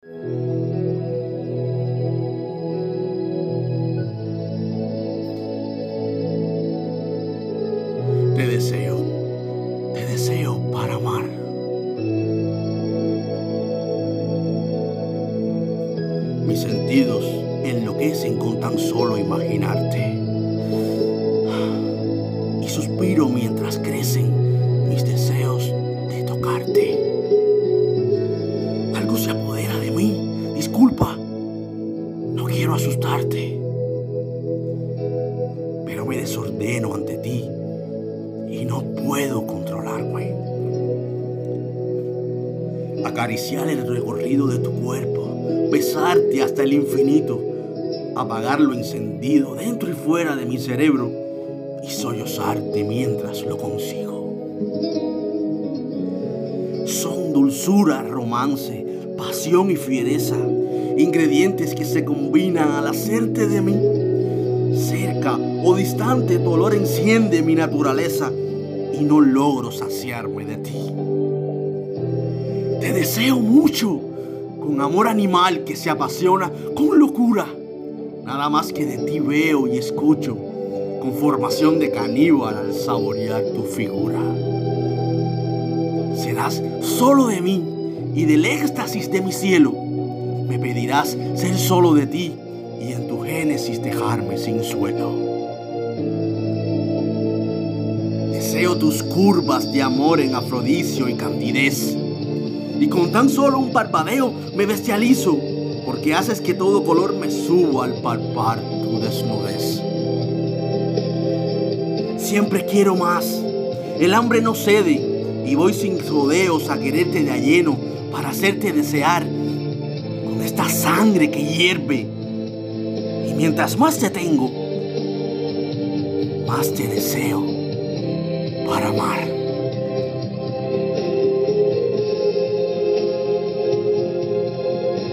Te deseo, te deseo para amar. Mis sentidos enloquecen con tan solo imaginarte. Y suspiro mientras crecen mí. Disculpa. No quiero asustarte. Pero me desordeno ante ti y no puedo controlarme. Acariciar el recorrido de tu cuerpo, besarte hasta el infinito, apagar lo encendido dentro y fuera de mi cerebro y sollozarte mientras lo consigo. Son dulzura, romance, pasión y fiereza, ingredientes que se combinan al hacerte de mí. Cerca o distante, tu olor enciende mi naturaleza y no logro saciarme de ti. Te deseo mucho, con amor animal que se apasiona con locura. Nada más que de ti veo y escucho, con formación de caníbal al saborear tu figura. Serás solo de mí y del éxtasis de mi cielo. Me pedirás ser solo de ti y en tu génesis dejarme sin suelo. Deseo tus curvas de amor en afrodicio y candidez. Y con tan solo un parpadeo me bestializo, porque haces que todo color me suba al palpar tu desnudez. Siempre quiero más. El hambre no cede y voy sin rodeos a quererte de lleno para hacerte desear esta sangre que hierve. Y mientras más te tengo, más te deseo para amar.